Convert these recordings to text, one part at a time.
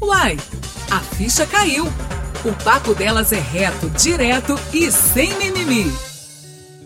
Uai, a ficha caiu. O papo delas é reto, direto e sem mimimi.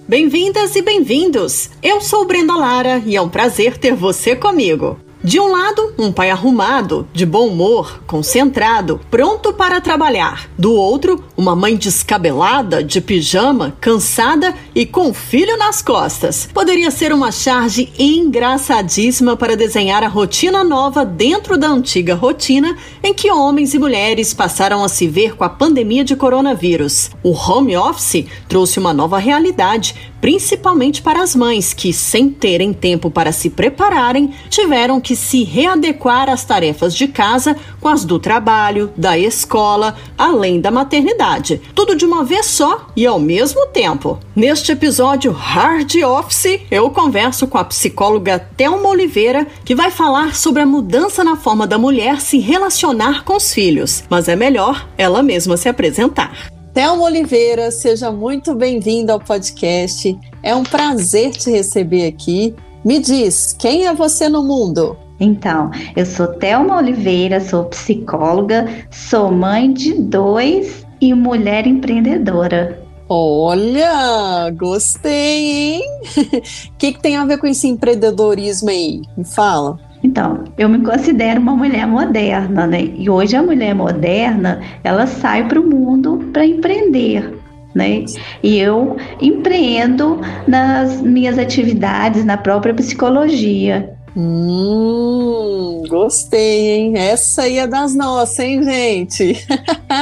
Bem-vindas e bem-vindos! Eu sou Brenda Lara e é um prazer ter você comigo. De um lado, um pai arrumado, de bom humor, concentrado, pronto para trabalhar. Do outro, uma mãe descabelada, de pijama, cansada e com filho nas costas. Poderia ser uma charge engraçadíssima para desenhar a rotina nova dentro da antiga rotina em que homens e mulheres passaram a se ver com a pandemia de coronavírus. O home office trouxe uma nova realidade, principalmente para as mães que, sem terem tempo para se prepararem, tiveram que se readequar às tarefas de casa com as do trabalho, da escola, além da maternidade. Tudo de uma vez só e ao mesmo tempo. Neste episódio Hard Office, eu converso com a psicóloga Thelma Oliveira, que vai falar sobre a mudança na forma da mulher se relacionar com os filhos. Mas é melhor ela mesma se apresentar. Thelma Oliveira, seja muito bem-vinda ao podcast. É um prazer te receber aqui. Me diz, quem é você no mundo? Então, eu sou Thelma Oliveira, sou psicóloga, sou mãe de dois e mulher empreendedora. Olha, gostei, hein? O que, que tem a ver com esse empreendedorismo aí? Me fala. Então, eu me considero uma mulher moderna, né? E hoje a mulher moderna, ela sai para o mundo para empreender, né? E eu empreendo nas minhas atividades, na própria psicologia. Hum, gostei, hein? Essa aí é das nossas, hein, gente?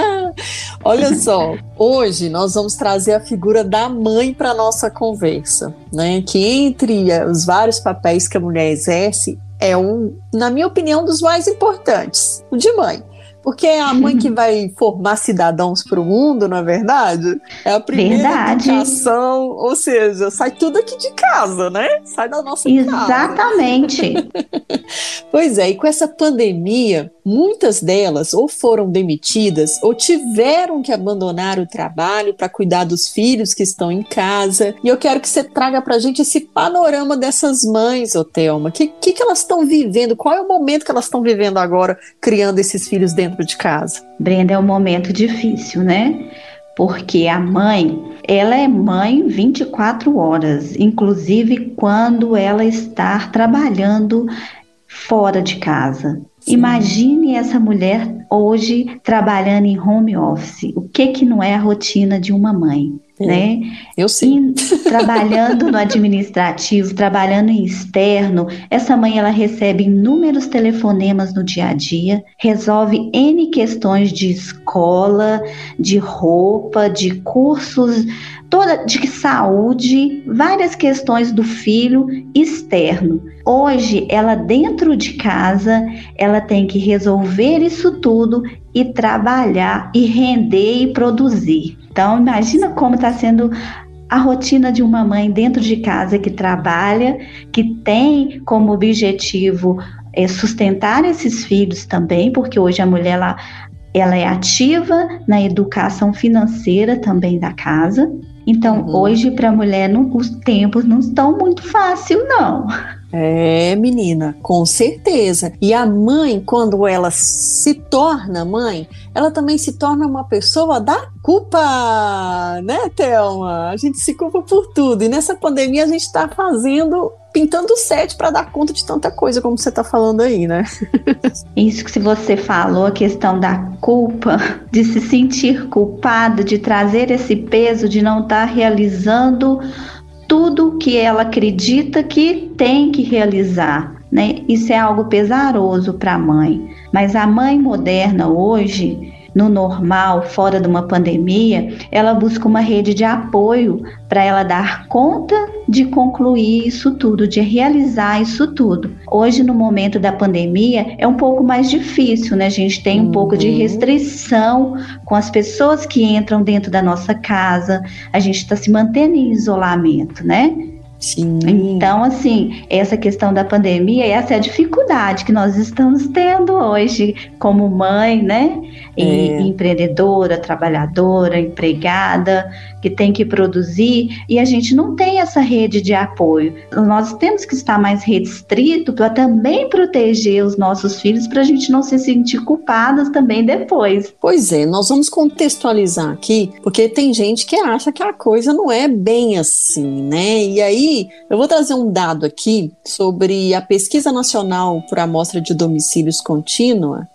Olha só, hoje nós vamos trazer a figura da mãe para nossa conversa, né? Que entre os vários papéis que a mulher exerce, é um, na minha opinião, dos mais importantes, o de mãe. Porque é a mãe que vai formar cidadãos para o mundo, na é verdade? É a primeira verdade. educação, ou seja, sai tudo aqui de casa, né? Sai da nossa Exatamente. casa. Exatamente. pois é, e com essa pandemia, muitas delas ou foram demitidas ou tiveram que abandonar o trabalho para cuidar dos filhos que estão em casa. E eu quero que você traga para a gente esse panorama dessas mães, ô Thelma. O que, que, que elas estão vivendo? Qual é o momento que elas estão vivendo agora, criando esses filhos dentro de casa? Brenda, é um momento difícil, né? Porque a mãe, ela é mãe 24 horas, inclusive quando ela está trabalhando fora de casa. Imagine essa mulher hoje trabalhando em home office. O que que não é a rotina de uma mãe? Né? Eu sim. trabalhando no administrativo, trabalhando em externo, essa mãe ela recebe inúmeros telefonemas no dia a dia, resolve N questões de escola, de roupa, de cursos, toda de saúde, várias questões do filho externo. Hoje, ela dentro de casa, ela tem que resolver isso tudo e trabalhar e render e produzir. Então, imagina como está sendo a rotina de uma mãe dentro de casa que trabalha, que tem como objetivo é, sustentar esses filhos também, porque hoje a mulher ela, ela é ativa na educação financeira também da casa. Então, uhum. hoje para a mulher não, os tempos não estão muito fácil não. É, menina, com certeza. E a mãe, quando ela se torna mãe, ela também se torna uma pessoa da culpa, né, Thelma? A gente se culpa por tudo. E nessa pandemia a gente está fazendo, pintando o set para dar conta de tanta coisa, como você está falando aí, né? Isso que você falou, a questão da culpa, de se sentir culpado, de trazer esse peso de não estar tá realizando tudo que ela acredita que tem que realizar. Né? Isso é algo pesaroso para a mãe. Mas a mãe moderna hoje, no normal, fora de uma pandemia, ela busca uma rede de apoio para ela dar conta de concluir isso tudo, de realizar isso tudo. Hoje, no momento da pandemia, é um pouco mais difícil, né? A gente tem um uhum. pouco de restrição com as pessoas que entram dentro da nossa casa, a gente está se mantendo em isolamento, né? Sim. Então, assim, essa questão da pandemia, essa é a dificuldade que nós estamos tendo hoje como mãe, né? E, é. Empreendedora, trabalhadora, empregada, que tem que produzir, e a gente não tem essa rede de apoio. Nós temos que estar mais restrito para também proteger os nossos filhos, para a gente não se sentir culpadas também depois. Pois é, nós vamos contextualizar aqui, porque tem gente que acha que a coisa não é bem assim, né? E aí eu vou trazer um dado aqui sobre a pesquisa nacional por amostra de domicílios contínua,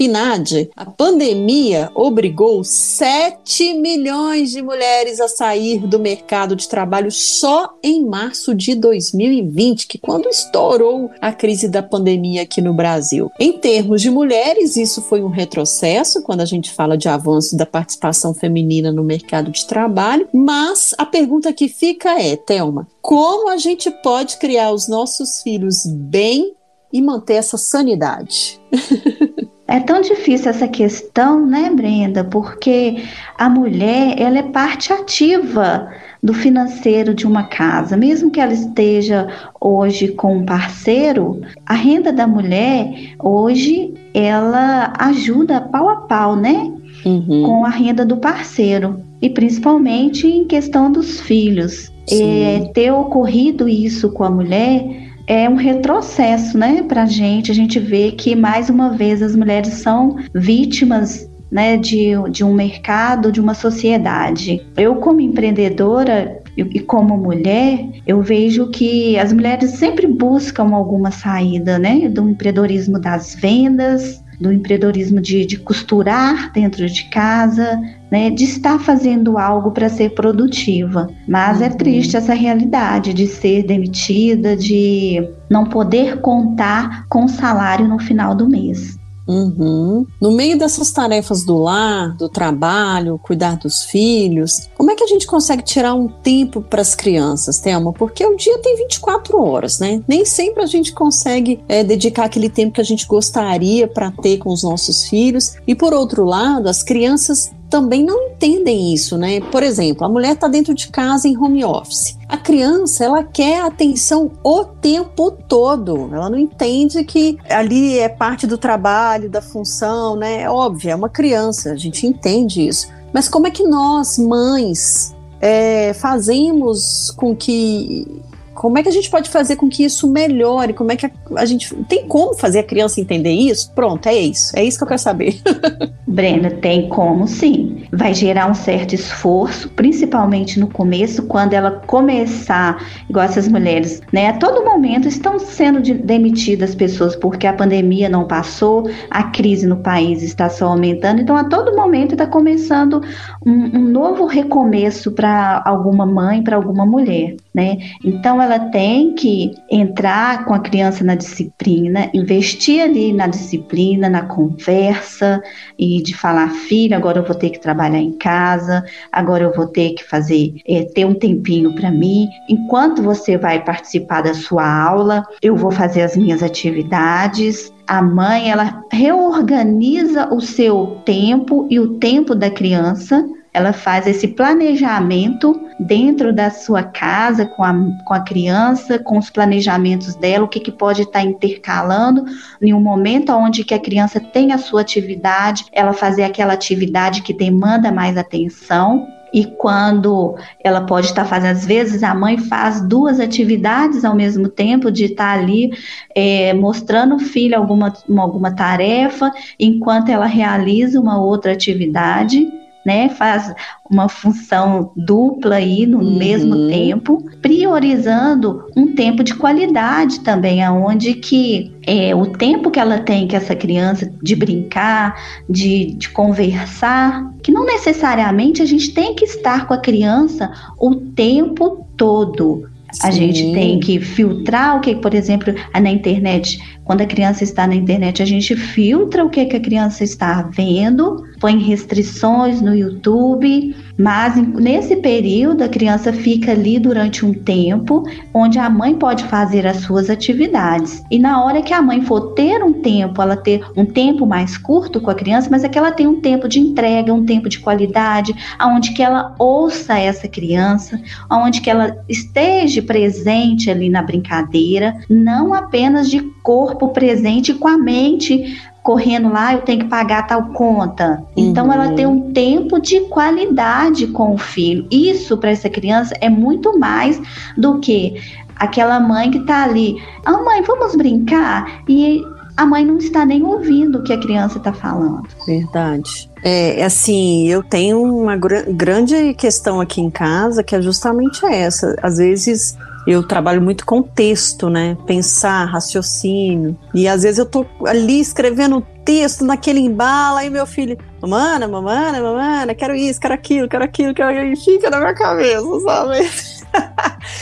PNAD, a pandemia obrigou 7 milhões de mulheres a sair do mercado de trabalho só em março de 2020, que quando estourou a crise da pandemia aqui no Brasil. Em termos de mulheres, isso foi um retrocesso quando a gente fala de avanço da participação feminina no mercado de trabalho, mas a pergunta que fica é, Thelma, como a gente pode criar os nossos filhos bem e manter essa sanidade? É tão difícil essa questão, né, Brenda? Porque a mulher, ela é parte ativa do financeiro de uma casa. Mesmo que ela esteja hoje com um parceiro, a renda da mulher hoje ela ajuda pau a pau, né? Uhum. Com a renda do parceiro. E principalmente em questão dos filhos. É, ter ocorrido isso com a mulher é um retrocesso, né, para a gente. A gente vê que, mais uma vez, as mulheres são vítimas né, de, de um mercado, de uma sociedade. Eu, como empreendedora e como mulher, eu vejo que as mulheres sempre buscam alguma saída, né, do empreendedorismo das vendas, do empreendedorismo de, de costurar dentro de casa, né, de estar fazendo algo para ser produtiva. Mas é uhum. é triste essa realidade de ser demitida, de não poder contar com salário no final do mês. Uhum. No meio dessas tarefas do lar, do trabalho, cuidar dos filhos, como é que a gente consegue tirar um tempo para as crianças, Thelma? Porque o dia tem 24 horas, né? Nem sempre a gente consegue é, dedicar aquele tempo que a gente gostaria para ter com os nossos filhos. E por outro lado, as crianças também não entendem isso, né? Por exemplo, a mulher está dentro de casa em home office. A criança, ela quer atenção o tempo todo. Ela não entende que ali é parte do trabalho, da função, né? É óbvio, é uma criança, a gente entende isso. Mas como é que nós, mães, é, fazemos com que como é que a gente pode fazer com que isso melhore? Como é que a, a, gente tem como fazer a criança entender isso? Pronto, é isso. É isso que eu quero saber. Brenda, tem como sim. Vai gerar um certo esforço, principalmente no começo, quando ela começar, igual essas mulheres, né? A todo momento estão sendo de, demitidas pessoas porque a pandemia não passou, a crise no país está só aumentando. Então, a todo momento está começando um, um novo recomeço para alguma mãe, para alguma mulher, né? Então, ela tem que entrar com a criança na disciplina, investir ali na disciplina, na conversa e de falar, filha, agora eu vou ter que trabalhar em casa, agora eu vou ter que fazer, é, ter um tempinho para mim. Enquanto você vai participar da sua aula, eu vou fazer as minhas atividades a mãe ela reorganiza o seu tempo e o tempo da criança ela faz esse planejamento dentro da sua casa, com a, com a criança, com os planejamentos dela, o que, que pode estar intercalando em um momento onde que a criança tem a sua atividade, ela fazer aquela atividade que demanda mais atenção, e quando ela pode estar fazendo, às vezes a mãe faz duas atividades ao mesmo tempo, de estar ali é, mostrando o filho alguma, alguma tarefa, enquanto ela realiza uma outra atividade né? Faz uma função dupla aí no uhum. mesmo tempo, priorizando um tempo de qualidade também, aonde que é, o tempo que ela tem que essa criança de brincar, de, de conversar, que não necessariamente a gente tem que estar com a criança o tempo todo. A gente tem que filtrar o que, por exemplo, na internet quando a criança está na internet, a gente filtra o que, que a criança está vendo, põe restrições no YouTube, mas nesse período a criança fica ali durante um tempo onde a mãe pode fazer as suas atividades. E na hora que a mãe for ter um tempo, ela ter um tempo mais curto com a criança, mas é que ela tem um tempo de entrega, um tempo de qualidade, aonde que ela ouça essa criança, aonde que ela esteja presente ali na brincadeira, não apenas de corpo presente com a mente correndo lá, eu tenho que pagar tal conta. Então uhum. ela tem um tempo de qualidade com o filho. Isso para essa criança é muito mais do que aquela mãe que está ali, ah, mãe, vamos brincar? E a mãe não está nem ouvindo o que a criança está falando. Verdade. É, assim, eu tenho uma gr grande questão aqui em casa que é justamente essa. Às vezes eu trabalho muito com texto, né? Pensar, raciocínio. E às vezes eu tô ali escrevendo texto naquele embalo, aí meu filho, mamana, mamana, mamana, quero isso, quero aquilo, quero aquilo, quero aquilo, fica na minha cabeça, sabe?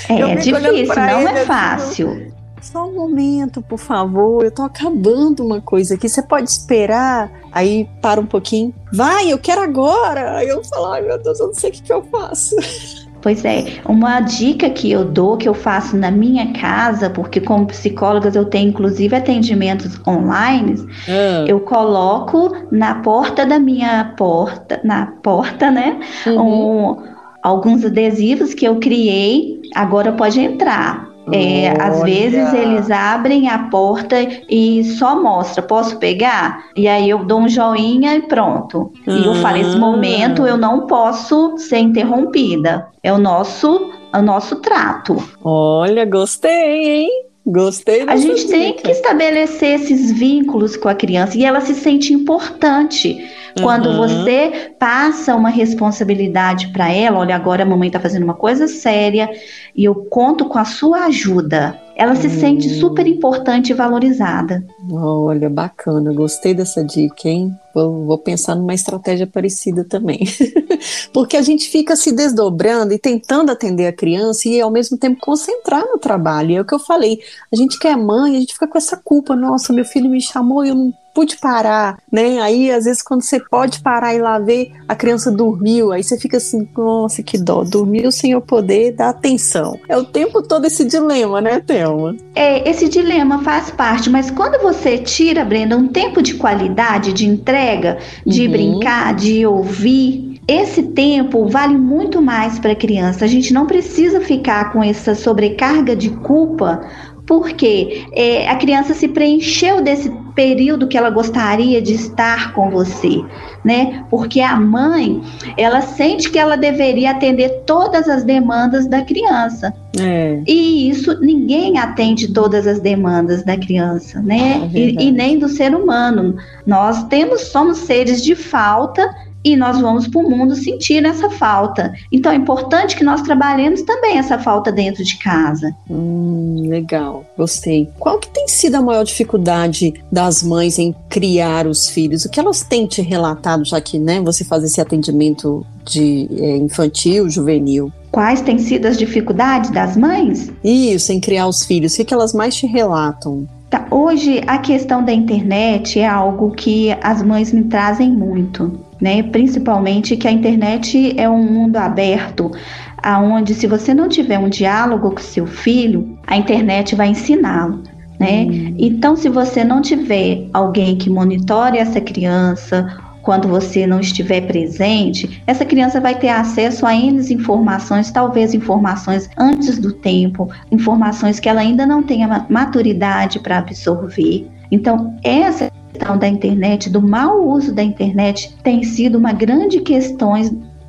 É, é difícil, não é fácil. Só um momento, por favor. Eu tô acabando uma coisa aqui. Você pode esperar? Aí para um pouquinho. Vai, eu quero agora. Aí eu falo, ai meu Deus, eu não sei o que, que eu faço. Pois é, uma dica que eu dou, que eu faço na minha casa, porque como psicólogas eu tenho inclusive atendimentos online, ah. eu coloco na porta da minha porta, na porta, né, uhum. um, alguns adesivos que eu criei, agora pode entrar. É, às vezes eles abrem a porta e só mostra, posso pegar? E aí eu dou um joinha e pronto. E eu falo, esse momento eu não posso ser interrompida. É o nosso, o nosso trato. Olha, gostei, hein? Gostei A gente dica. tem que estabelecer esses vínculos com a criança e ela se sente importante. Quando uhum. você passa uma responsabilidade para ela, olha, agora a mamãe está fazendo uma coisa séria e eu conto com a sua ajuda. Ela se sente super importante e valorizada. Olha, bacana, gostei dessa dica, hein? Vou, vou pensar numa estratégia parecida também. Porque a gente fica se desdobrando e tentando atender a criança e ao mesmo tempo concentrar no trabalho. É o que eu falei, a gente quer mãe, a gente fica com essa culpa, nossa, meu filho me chamou e eu não pude parar, né? Aí, às vezes, quando você pode parar e lá ver, a criança dormiu, aí você fica assim, nossa, que dó, dormiu sem eu poder dar atenção. É o tempo todo esse dilema, né, Thelma? É, esse dilema faz parte, mas quando você tira, Brenda, um tempo de qualidade, de entrega, de uhum. brincar, de ouvir, esse tempo vale muito mais para a criança. A gente não precisa ficar com essa sobrecarga de culpa porque é, a criança se preencheu desse período que ela gostaria de estar com você, né? Porque a mãe, ela sente que ela deveria atender todas as demandas da criança. É. E isso ninguém atende todas as demandas da criança, né? É e, e nem do ser humano. Nós temos, somos seres de falta e nós vamos para o mundo sentir essa falta. Então é importante que nós trabalhemos também essa falta dentro de casa. Hum, legal, gostei. Qual que tem sido a maior dificuldade das mães em criar os filhos? O que elas têm te relatado, já que né, você faz esse atendimento de é, infantil, juvenil? Quais têm sido as dificuldades das mães? Isso, em criar os filhos. O que, que elas mais te relatam? Tá, hoje a questão da internet é algo que as mães me trazem muito né? Principalmente que a internet é um mundo aberto, aonde se você não tiver um diálogo com seu filho, a internet vai ensiná-lo. Né? Hum. Então, se você não tiver alguém que monitore essa criança, quando você não estiver presente, essa criança vai ter acesso a N informações, talvez informações antes do tempo, informações que ela ainda não tenha maturidade para absorver. Então, essa da internet, do mau uso da internet, tem sido uma grande questão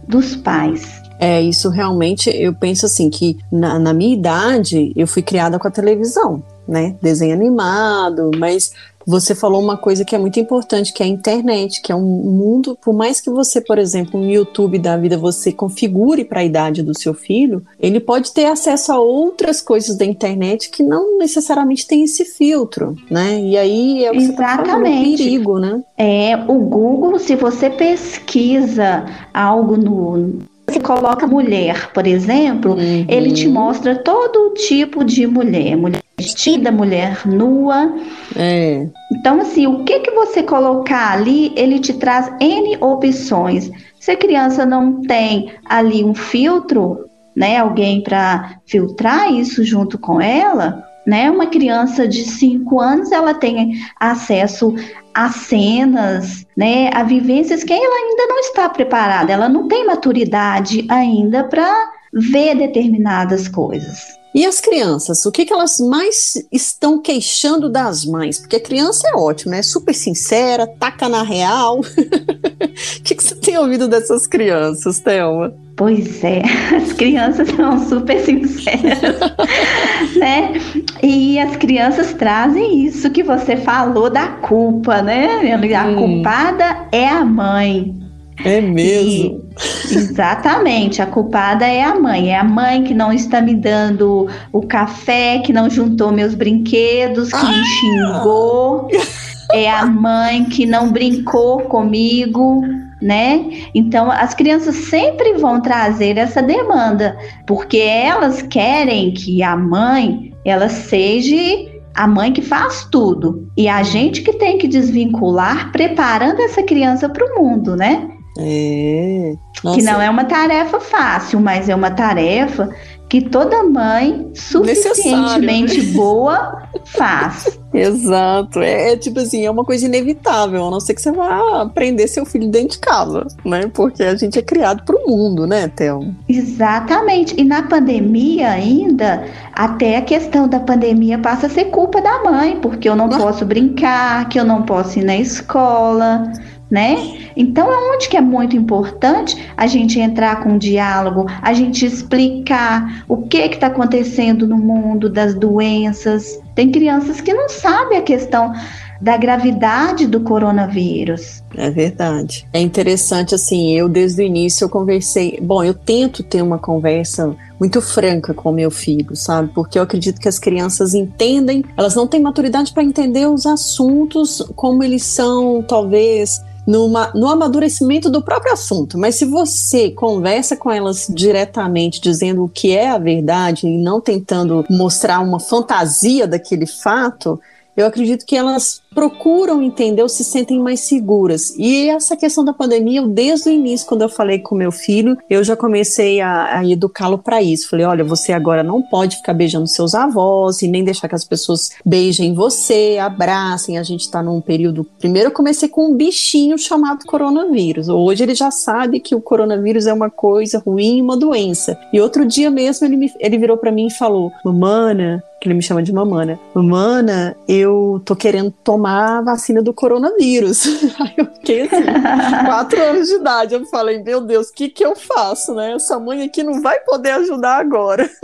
dos pais. É, isso realmente, eu penso assim, que na, na minha idade, eu fui criada com a televisão, né? Desenho animado, mas você falou uma coisa que é muito importante, que é a internet, que é um mundo, por mais que você, por exemplo, no YouTube da vida, você configure para a idade do seu filho, ele pode ter acesso a outras coisas da internet que não necessariamente tem esse filtro, né? E aí é o tá é um perigo, né? É, o Google, se você pesquisa algo no você coloca mulher, por exemplo, uhum. ele te mostra todo tipo de mulher. Mulher vestida, mulher nua. É. Então, assim, o que que você colocar ali, ele te traz N opções. Se a criança não tem ali um filtro, né, alguém para filtrar isso junto com ela, né, uma criança de 5 anos, ela tem acesso a cenas, né, a vivências que ela ainda não está preparada, ela não tem maturidade ainda para ver determinadas coisas. E as crianças, o que, que elas mais estão queixando das mães? Porque a criança é ótima, é super sincera, taca na real. o que, que você tem ouvido dessas crianças, Thelma? Pois é, as crianças são super sinceras, né? E as crianças trazem isso que você falou da culpa, né? A hum. culpada é a mãe. É mesmo. E, exatamente, a culpada é a mãe. É a mãe que não está me dando o café, que não juntou meus brinquedos, que ah! me xingou. É a mãe que não brincou comigo, né? Então as crianças sempre vão trazer essa demanda, porque elas querem que a mãe ela seja a mãe que faz tudo e a gente que tem que desvincular, preparando essa criança para o mundo, né? É. Que não é uma tarefa fácil, mas é uma tarefa que toda mãe suficientemente né? boa faz. Exato. É, é, tipo assim, é uma coisa inevitável, a não ser que você vá aprender seu filho dentro de casa, né? Porque a gente é criado para o mundo, né, Théo? Exatamente. E na pandemia ainda, até a questão da pandemia passa a ser culpa da mãe, porque eu não posso brincar, que eu não posso ir na escola né? Então, é onde que é muito importante a gente entrar com um diálogo, a gente explicar o que está acontecendo no mundo das doenças. Tem crianças que não sabem a questão da gravidade do coronavírus. É verdade. É interessante, assim, eu desde o início eu conversei. Bom, eu tento ter uma conversa muito franca com meu filho, sabe? Porque eu acredito que as crianças entendem, elas não têm maturidade para entender os assuntos como eles são, talvez numa, no amadurecimento do próprio assunto. Mas se você conversa com elas diretamente, dizendo o que é a verdade e não tentando mostrar uma fantasia daquele fato, eu acredito que elas procuram entender ou se sentem mais seguras. E essa questão da pandemia, eu, desde o início, quando eu falei com meu filho, eu já comecei a, a educá-lo para isso. Falei: olha, você agora não pode ficar beijando seus avós e nem deixar que as pessoas beijem você, abracem. A gente está num período. Primeiro, eu comecei com um bichinho chamado coronavírus. Hoje ele já sabe que o coronavírus é uma coisa ruim, uma doença. E outro dia mesmo ele, me, ele virou para mim e falou: Mamana, que ele me chama de mamana. Mamana, eu tô querendo tomar a vacina do coronavírus. Aí eu fiquei assim, quatro anos de idade. Eu falei, meu Deus, o que que eu faço, né? Essa mãe aqui não vai poder ajudar agora.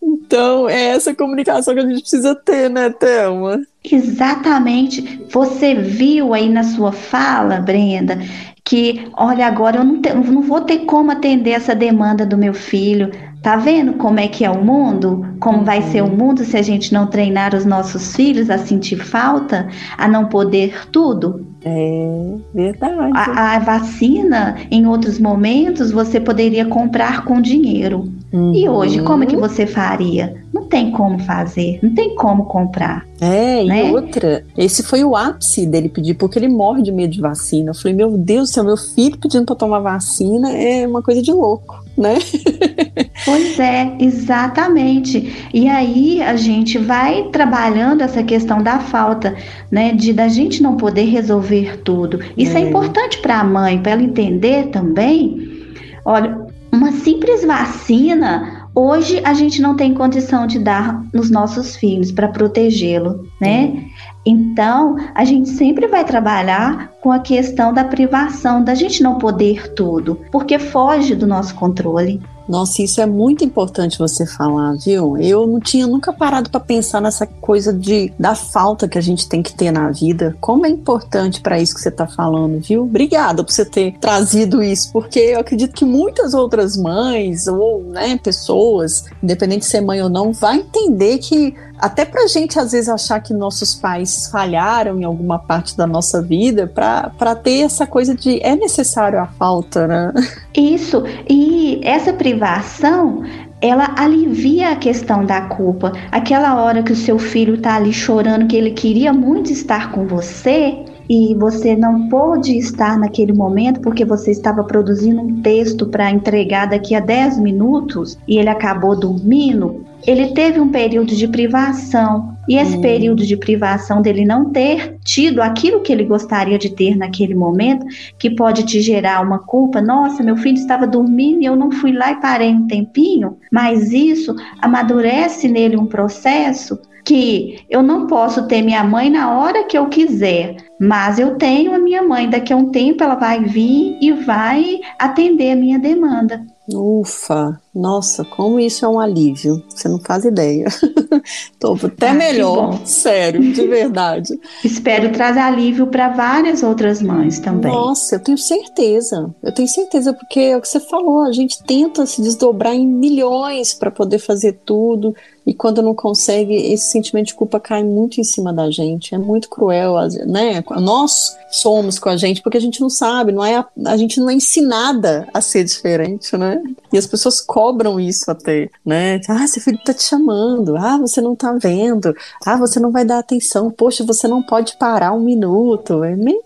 Então, é essa comunicação que a gente precisa ter, né, Thelma? Exatamente. Você viu aí na sua fala, Brenda, que, olha, agora eu não, te, não vou ter como atender essa demanda do meu filho. Tá vendo como é que é o mundo? Como vai ser o uhum. mundo se a gente não treinar os nossos filhos a sentir falta, a não poder tudo? É verdade. A, a vacina, em outros momentos, você poderia comprar com dinheiro. Uhum. E hoje, como é que você faria? Não tem como fazer, não tem como comprar. É, né? e outra, esse foi o ápice dele pedir, porque ele morre de medo de vacina. Eu falei, meu Deus do céu, meu filho pedindo para tomar vacina é uma coisa de louco, né? Pois é, exatamente. E aí a gente vai trabalhando essa questão da falta, né, de da gente não poder resolver tudo. Isso é, é importante para a mãe, para ela entender também. Olha, uma simples vacina hoje a gente não tem condição de dar nos nossos filhos para protegê-lo, né? Então, a gente sempre vai trabalhar com a questão da privação, da gente não poder tudo, porque foge do nosso controle. Nossa, isso é muito importante você falar, viu? Eu não tinha nunca parado para pensar nessa coisa de da falta que a gente tem que ter na vida. Como é importante para isso que você está falando, viu? Obrigada por você ter trazido isso, porque eu acredito que muitas outras mães ou né, pessoas, independente de ser mãe ou não, vai entender que até para a gente às vezes achar que nossos pais falharam em alguma parte da nossa vida, para ter essa coisa de é necessário a falta, né? Isso, e essa privação ela alivia a questão da culpa. Aquela hora que o seu filho está ali chorando, que ele queria muito estar com você, e você não pôde estar naquele momento porque você estava produzindo um texto para entregar daqui a 10 minutos e ele acabou dormindo, ele teve um período de privação. E esse hum. período de privação dele não ter tido aquilo que ele gostaria de ter naquele momento, que pode te gerar uma culpa. Nossa, meu filho estava dormindo e eu não fui lá e parei um tempinho. Mas isso amadurece nele um processo que eu não posso ter minha mãe na hora que eu quiser, mas eu tenho a minha mãe. Daqui a um tempo ela vai vir e vai atender a minha demanda. Ufa, nossa, como isso é um alívio. Você não faz ideia. Tô até ah, melhor, sério, de verdade. Espero trazer alívio para várias outras mães também. Nossa, eu tenho certeza. Eu tenho certeza porque é o que você falou, a gente tenta se desdobrar em milhões para poder fazer tudo e quando não consegue, esse sentimento de culpa cai muito em cima da gente. É muito cruel, né? Nós somos com a gente porque a gente não sabe, não é a, a gente não é ensinada a ser diferente, né? E as pessoas cobram isso até, né? Ah, seu filho tá te chamando. Ah, você não tá vendo. Ah, você não vai dar atenção. Poxa, você não pode parar um minuto. É meio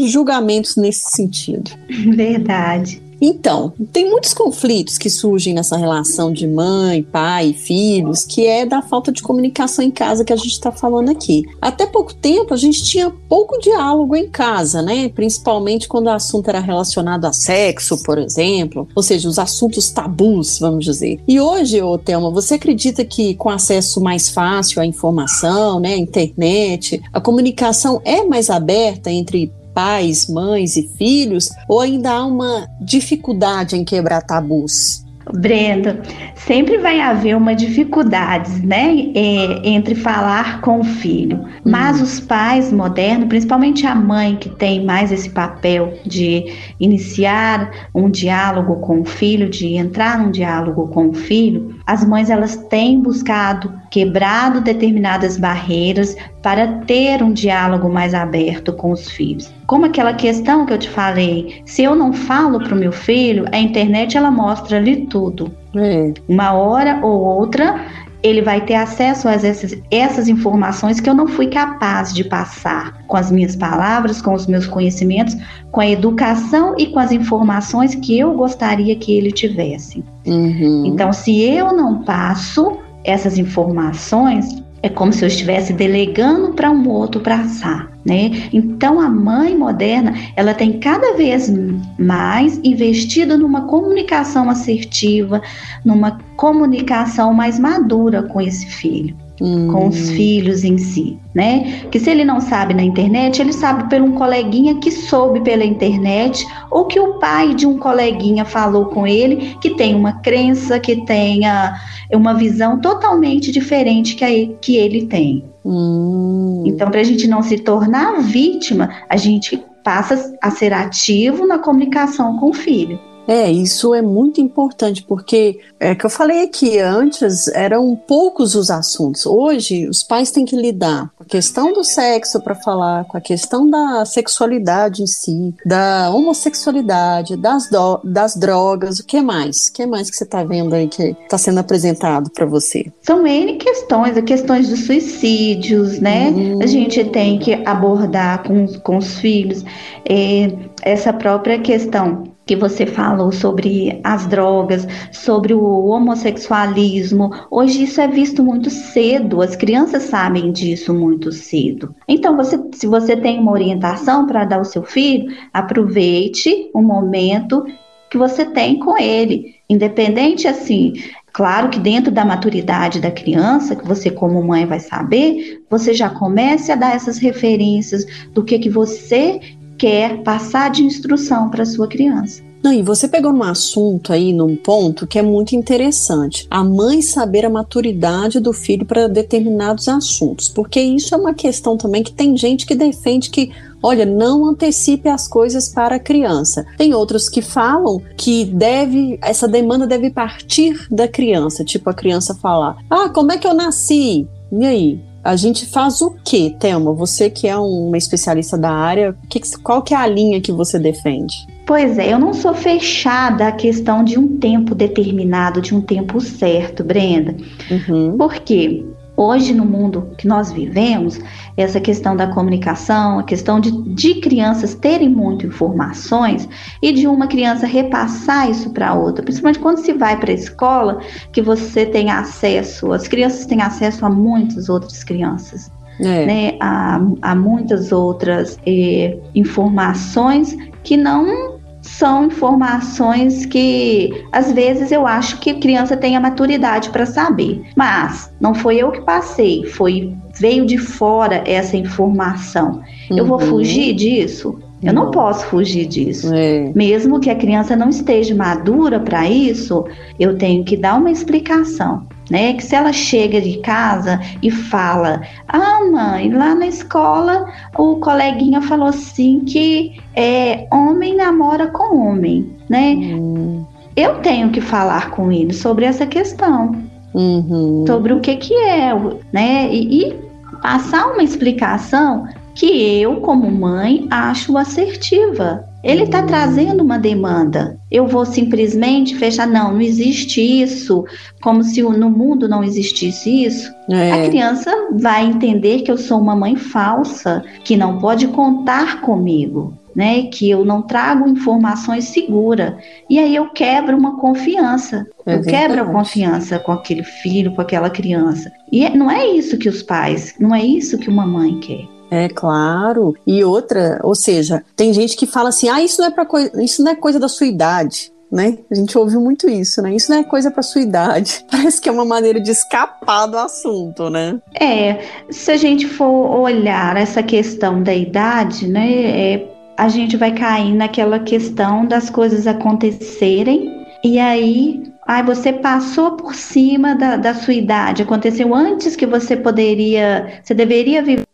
julgamentos nesse sentido. Verdade. Então, tem muitos conflitos que surgem nessa relação de mãe, pai e filhos, que é da falta de comunicação em casa que a gente está falando aqui. Até pouco tempo a gente tinha pouco diálogo em casa, né? Principalmente quando o assunto era relacionado a sexo, por exemplo, ou seja, os assuntos tabus, vamos dizer. E hoje, ô Thelma, você acredita que com acesso mais fácil à informação, né, internet, a comunicação é mais aberta entre pais, mães e filhos, ou ainda há uma dificuldade em quebrar tabus? Brenda, sempre vai haver uma dificuldade, né, é, entre falar com o filho. Mas uhum. os pais modernos, principalmente a mãe que tem mais esse papel de iniciar um diálogo com o filho, de entrar num diálogo com o filho, as mães elas têm buscado quebrado determinadas barreiras para ter um diálogo mais aberto com os filhos. Como aquela questão que eu te falei, se eu não falo para o meu filho, a internet ela mostra ali tudo. É. Uma hora ou outra ele vai ter acesso a essas, essas informações que eu não fui capaz de passar com as minhas palavras, com os meus conhecimentos, com a educação e com as informações que eu gostaria que ele tivesse. Uhum. Então, se eu não passo essas informações, é como se eu estivesse delegando para um outro passar, né? Então a mãe moderna, ela tem cada vez mais investido numa comunicação assertiva, numa comunicação mais madura com esse filho hum. com os hum. filhos em si, né? Que se ele não sabe na internet, ele sabe por um coleguinha que soube pela internet ou que o pai de um coleguinha falou com ele que tem uma crença, que tenha uma visão totalmente diferente que, a, que ele tem. Hum. Então, para a gente não se tornar vítima, a gente passa a ser ativo na comunicação com o filho. É, isso é muito importante, porque é que eu falei aqui antes, eram poucos os assuntos. Hoje, os pais têm que lidar com a questão do sexo para falar, com a questão da sexualidade em si, da homossexualidade, das, do, das drogas, o que mais? O que mais que você está vendo aí que está sendo apresentado para você? São N questões, questões dos suicídios, né? Hum. A gente tem que abordar com, com os filhos é, essa própria questão que você falou sobre as drogas, sobre o homossexualismo. Hoje isso é visto muito cedo, as crianças sabem disso muito cedo. Então, você, se você tem uma orientação para dar ao seu filho, aproveite o momento que você tem com ele. Independente assim, Claro que dentro da maturidade da criança, que você como mãe vai saber, você já comece a dar essas referências do que que você quer passar de instrução para sua criança. Não, e você pegou um assunto aí, num ponto que é muito interessante. A mãe saber a maturidade do filho para determinados assuntos. Porque isso é uma questão também que tem gente que defende que olha, não antecipe as coisas para a criança. Tem outros que falam que deve, essa demanda deve partir da criança, tipo a criança falar: "Ah, como é que eu nasci?" E aí, a gente faz o que, Thelma? Você que é uma especialista da área, que, qual que é a linha que você defende? Pois é, eu não sou fechada à questão de um tempo determinado, de um tempo certo, Brenda. Uhum. Por quê? Hoje, no mundo que nós vivemos, essa questão da comunicação, a questão de, de crianças terem muitas informações e de uma criança repassar isso para outra, principalmente quando se vai para a escola, que você tem acesso, as crianças têm acesso a muitas outras crianças. É. Né, a, a muitas outras eh, informações que não são informações que às vezes eu acho que a criança tem a maturidade para saber. Mas não foi eu que passei, foi veio de fora essa informação. Uhum. Eu vou uhum. fugir disso? Eu não, não posso fugir disso. É. Mesmo que a criança não esteja madura para isso, eu tenho que dar uma explicação né? Que se ela chega de casa e fala: Ah, mãe, lá na escola o coleguinha falou assim que é, homem namora com homem, né? Uhum. Eu tenho que falar com ele sobre essa questão, uhum. sobre o que que é, né? E, e passar uma explicação que eu, como mãe, acho assertiva. Ele está trazendo uma demanda. Eu vou simplesmente fechar? Não, não existe isso, como se no mundo não existisse isso. É. A criança vai entender que eu sou uma mãe falsa, que não pode contar comigo. Né, que eu não trago informações seguras. E aí eu quebro uma confiança. É eu quebro a confiança com aquele filho, com aquela criança. E é, não é isso que os pais, não é isso que uma mãe quer. É claro. E outra, ou seja, tem gente que fala assim: "Ah, isso não é para coisa, isso não é coisa da sua idade". Né? A gente ouviu muito isso, né? Isso não é coisa para sua idade. Parece que é uma maneira de escapar do assunto, né? É, se a gente for olhar essa questão da idade, né, é, a gente vai cair naquela questão das coisas acontecerem e aí Ai, você passou por cima da, da sua idade, aconteceu antes que você poderia, você deveria viver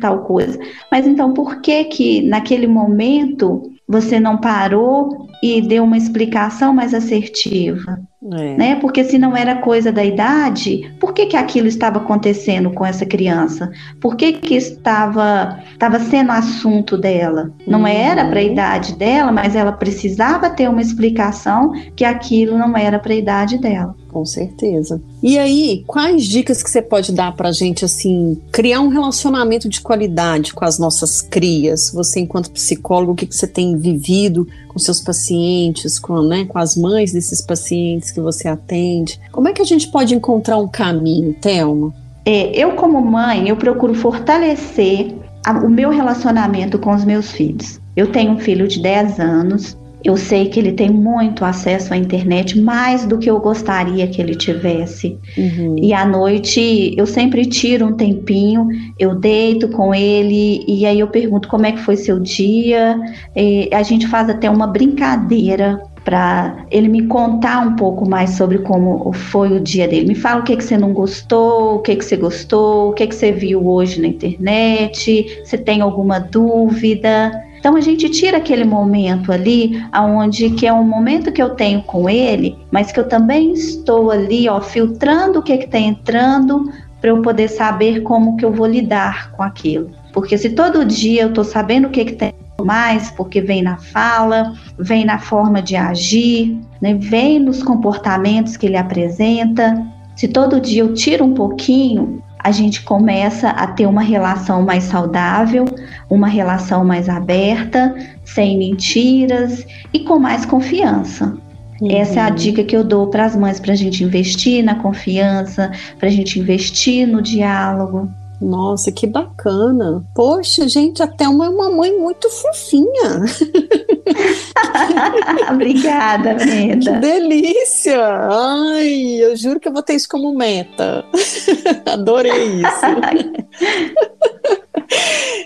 tal coisa. Mas então por que que naquele momento você não parou e deu uma explicação mais assertiva? É. Né? Porque se não era coisa da idade, por que, que aquilo estava acontecendo com essa criança? Por que, que estava, estava sendo assunto dela? Não uhum. era para a idade dela, mas ela precisava ter uma explicação que aquilo não era para a idade dela. Com certeza. E aí, quais dicas que você pode dar para a gente, assim, criar um relacionamento de qualidade com as nossas crias? Você, enquanto psicólogo, o que, que você tem vivido com seus pacientes, com, né, com as mães desses pacientes que você atende? Como é que a gente pode encontrar um caminho, Thelma? É, eu, como mãe, eu procuro fortalecer a, o meu relacionamento com os meus filhos. Eu tenho um filho de 10 anos, eu sei que ele tem muito acesso à internet, mais do que eu gostaria que ele tivesse. Uhum. E à noite eu sempre tiro um tempinho, eu deito com ele e aí eu pergunto como é que foi seu dia. E a gente faz até uma brincadeira para ele me contar um pouco mais sobre como foi o dia dele. Me fala o que, que você não gostou, o que, que você gostou, o que, que você viu hoje na internet, se tem alguma dúvida. Então a gente tira aquele momento ali, aonde que é um momento que eu tenho com ele, mas que eu também estou ali, ó, filtrando o que está entrando para eu poder saber como que eu vou lidar com aquilo. Porque se todo dia eu estou sabendo o que, que tem mais, porque vem na fala, vem na forma de agir, né, vem nos comportamentos que ele apresenta. Se todo dia eu tiro um pouquinho, a gente começa a ter uma relação mais saudável, uma relação mais aberta, sem mentiras e com mais confiança. Uhum. Essa é a dica que eu dou para as mães para a gente investir na confiança, para a gente investir no diálogo. Nossa, que bacana. Poxa, gente, até uma, uma mãe muito fofinha. Obrigada, Brenda. Que delícia! Ai, eu juro que eu vou ter isso como meta. Adorei isso.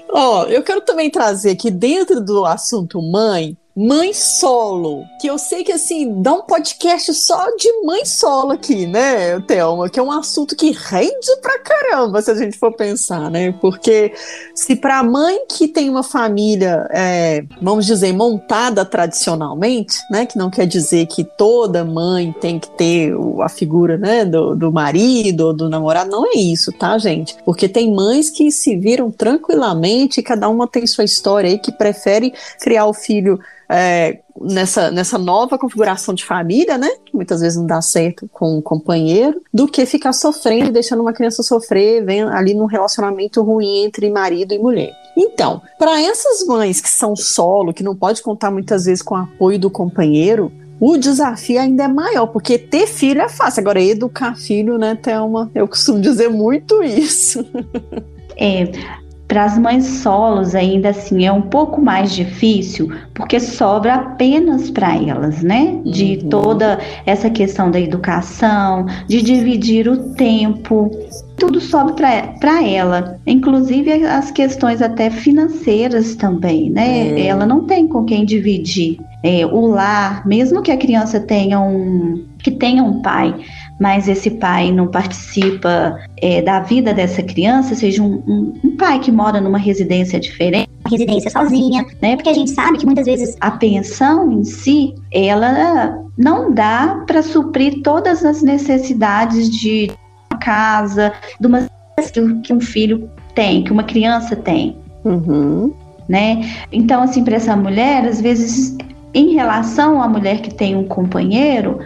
Ó, eu quero também trazer aqui dentro do assunto mãe mãe solo, que eu sei que assim, dá um podcast só de mãe solo aqui, né, Thelma, que é um assunto que rende pra caramba, se a gente for pensar, né, porque se pra mãe que tem uma família, é, vamos dizer, montada tradicionalmente, né, que não quer dizer que toda mãe tem que ter a figura, né, do, do marido ou do namorado, não é isso, tá, gente, porque tem mães que se viram tranquilamente, cada uma tem sua história aí, que prefere criar o filho é, nessa, nessa nova configuração de família, né? Que muitas vezes não dá certo com um companheiro, do que ficar sofrendo e deixando uma criança sofrer vem ali num relacionamento ruim entre marido e mulher. Então, para essas mães que são solo, que não pode contar muitas vezes com o apoio do companheiro, o desafio ainda é maior, porque ter filho é fácil. Agora, educar filho, né, Thelma? Eu costumo dizer muito isso. É, para as mães solos, ainda assim, é um pouco mais difícil, porque sobra apenas para elas, né? De uhum. toda essa questão da educação, de dividir o tempo, tudo sobe para ela, inclusive as questões até financeiras também, né? É. Ela não tem com quem dividir. É, o lar, mesmo que a criança tenha um que tenha um pai, mas esse pai não participa é, da vida dessa criança, seja um, um, um, pai que mora numa residência diferente, residência sozinha, né? Porque a gente sabe que muitas vezes a pensão em si, ela não dá para suprir todas as necessidades de uma casa, de uma que um filho tem, que uma criança tem. Uhum. Né? Então, assim, para essa mulher, às vezes, em relação à mulher que tem um companheiro,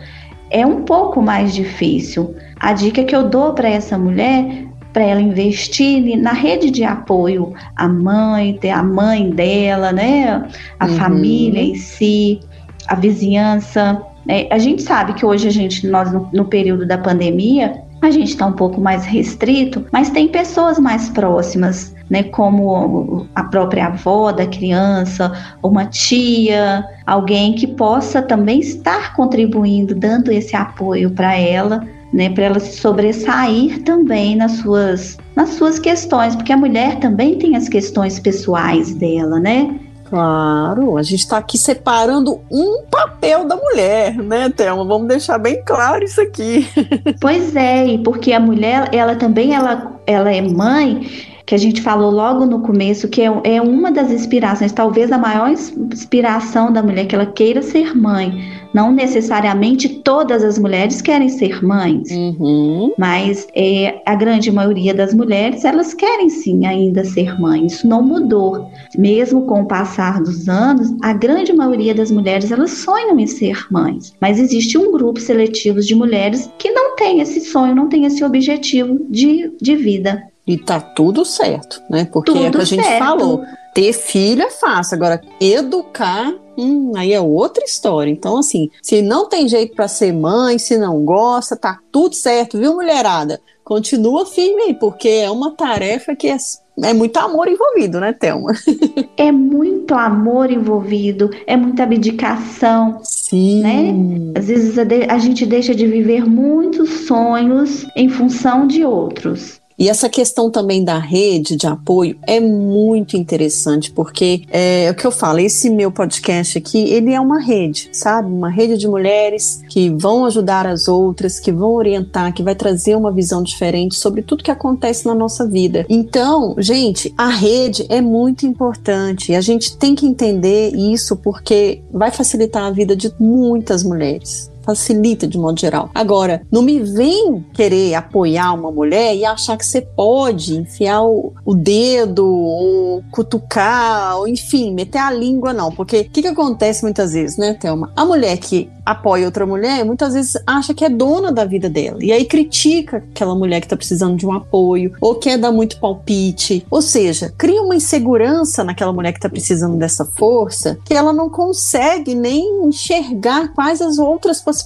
é um pouco mais difícil. A dica que eu dou para essa mulher para ela investir na rede de apoio, a mãe, a mãe dela, né, a uhum. família em si, a vizinhança. Né? A gente sabe que hoje a gente, nós no, no período da pandemia, a gente está um pouco mais restrito, mas tem pessoas mais próximas, né, como a própria avó da criança, uma tia, alguém que possa também estar contribuindo, dando esse apoio para ela, né, para ela se sobressair também nas suas nas suas questões, porque a mulher também tem as questões pessoais dela, né? Claro, a gente está aqui separando um papel da mulher, né, Thelma? Vamos deixar bem claro isso aqui. Pois é, e porque a mulher, ela também ela, ela é mãe, que a gente falou logo no começo, que é, é uma das inspirações, talvez a maior inspiração da mulher, que ela queira ser mãe. Não necessariamente todas as mulheres querem ser mães, uhum. mas é, a grande maioria das mulheres, elas querem sim ainda ser mães. Isso não mudou. Mesmo com o passar dos anos, a grande maioria das mulheres, elas sonham em ser mães. Mas existe um grupo seletivo de mulheres que não tem esse sonho, não tem esse objetivo de, de vida. E tá tudo certo, né? Porque tudo é o que a gente certo. falou. Ter filho é fácil, agora educar, hum, aí é outra história. Então, assim, se não tem jeito para ser mãe, se não gosta, tá tudo certo, viu, mulherada? Continua firme aí, porque é uma tarefa que é, é muito amor envolvido, né, Thelma? É muito amor envolvido, é muita abdicação. Sim. Né? Às vezes a, de, a gente deixa de viver muitos sonhos em função de outros. E essa questão também da rede de apoio é muito interessante, porque é, é o que eu falo, esse meu podcast aqui, ele é uma rede, sabe? Uma rede de mulheres que vão ajudar as outras, que vão orientar, que vai trazer uma visão diferente sobre tudo que acontece na nossa vida. Então, gente, a rede é muito importante e a gente tem que entender isso porque vai facilitar a vida de muitas mulheres facilita de modo geral. Agora, não me vem querer apoiar uma mulher e achar que você pode enfiar o, o dedo ou cutucar, ou enfim, meter a língua, não. Porque o que, que acontece muitas vezes, né, Thelma? A mulher que apoia outra mulher, muitas vezes acha que é dona da vida dela. E aí critica aquela mulher que tá precisando de um apoio, ou quer dar muito palpite. Ou seja, cria uma insegurança naquela mulher que tá precisando dessa força, que ela não consegue nem enxergar quais as outras possibilidades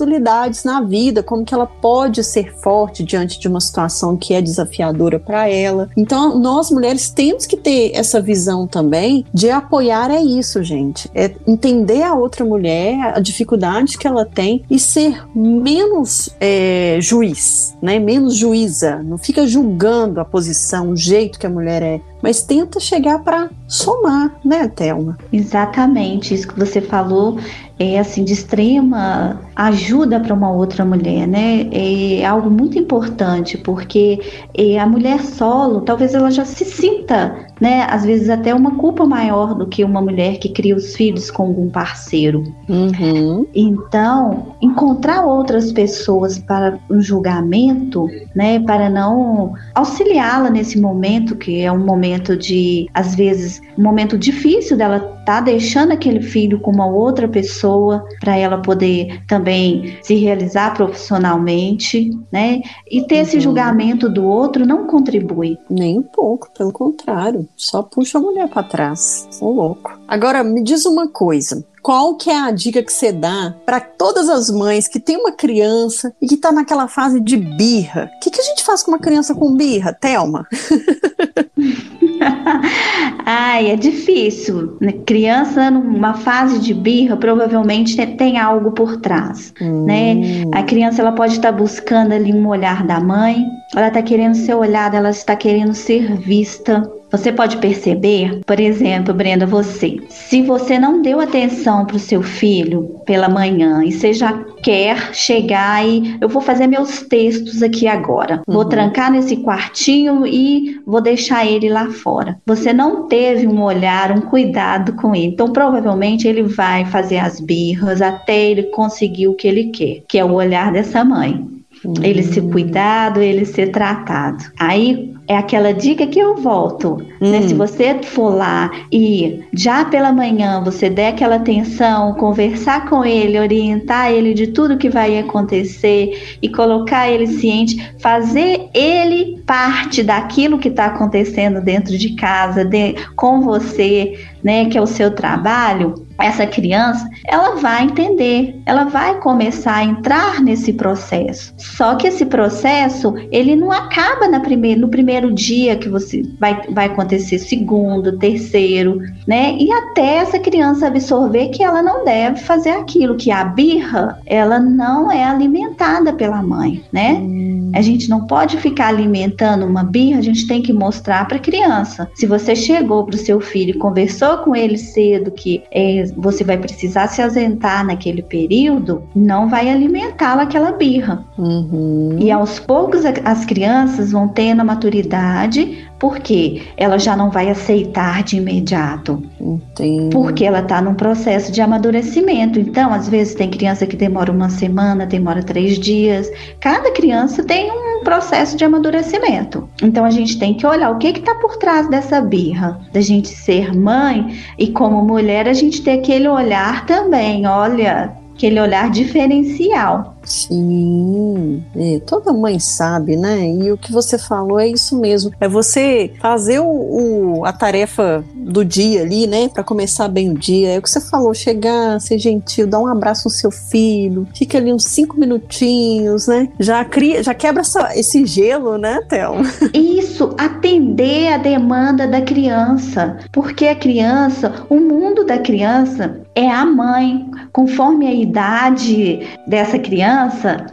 na vida, como que ela pode ser forte diante de uma situação que é desafiadora para ela. Então, nós mulheres temos que ter essa visão também de apoiar é isso, gente. É entender a outra mulher, a dificuldade que ela tem e ser menos é, juiz, né? Menos juíza. Não fica julgando a posição, o jeito que a mulher é mas tenta chegar para somar, né, Thelma? Exatamente, isso que você falou é assim de extrema ajuda para uma outra mulher, né? É algo muito importante porque é, a mulher solo, talvez ela já se sinta, né? Às vezes até uma culpa maior do que uma mulher que cria os filhos com algum parceiro. Uhum. Então, encontrar outras pessoas para um julgamento, né? Para não auxiliá-la nesse momento que é um momento de, às vezes, um momento difícil dela tá deixando aquele filho com uma outra pessoa para ela poder também se realizar profissionalmente, né? E ter uhum. esse julgamento do outro não contribui. Nem um pouco, pelo contrário, só puxa a mulher para trás. Ô louco. Agora me diz uma coisa, qual que é a dica que você dá para todas as mães que tem uma criança e que está naquela fase de birra? O que, que a gente faz com uma criança com birra, Thelma? Ai, é difícil. Né? Criança numa fase de birra provavelmente tem algo por trás, hum. né? A criança ela pode estar tá buscando ali um olhar da mãe, ela está querendo ser olhada, ela está querendo ser vista. Você pode perceber, por exemplo, Brenda, você, se você não deu atenção para o seu filho pela manhã e você já quer chegar e eu vou fazer meus textos aqui agora, uhum. vou trancar nesse quartinho e vou deixar ele lá fora. Você não teve um olhar, um cuidado com ele, então provavelmente ele vai fazer as birras até ele conseguir o que ele quer, que é o olhar dessa mãe. Ele ser hum. cuidado, ele ser tratado. Aí é aquela dica que eu volto. Hum. Né? Se hum. você for lá e já pela manhã você der aquela atenção, conversar com ele, orientar ele de tudo que vai acontecer e colocar ele ciente, fazer ele parte daquilo que está acontecendo dentro de casa, de, com você, né, que é o seu trabalho, essa criança, ela vai entender, ela vai começar a entrar nesse processo. Só que esse processo, ele não acaba na primeira, no primeiro dia que você vai, vai acontecer, segundo, terceiro, né? E até essa criança absorver que ela não deve fazer aquilo, que a birra, ela não é alimentada pela mãe, né? Hum. A gente não pode ficar alimentando uma birra, a gente tem que mostrar para a criança. Se você chegou para o seu filho e conversou com ele cedo que é, você vai precisar se ausentar naquele período, não vai alimentá-la aquela birra. Uhum. E aos poucos as crianças vão tendo a maturidade, porque ela já não vai aceitar de imediato. Entendi. Porque ela está num processo de amadurecimento. Então, às vezes tem criança que demora uma semana, demora três dias. Cada criança tem um processo de amadurecimento. Então a gente tem que olhar o que está por trás dessa birra, da gente ser mãe e como mulher a gente ter aquele olhar também, olha, aquele olhar diferencial. Sim, é, toda mãe sabe, né? E o que você falou é isso mesmo. É você fazer o, o a tarefa do dia ali, né? Para começar bem o dia. É o que você falou, chegar, ser gentil, dar um abraço no seu filho, fica ali uns cinco minutinhos, né? Já cria, já quebra essa, esse gelo, né, Théo? Isso, atender a demanda da criança. Porque a criança, o mundo da criança é a mãe. Conforme a idade dessa criança,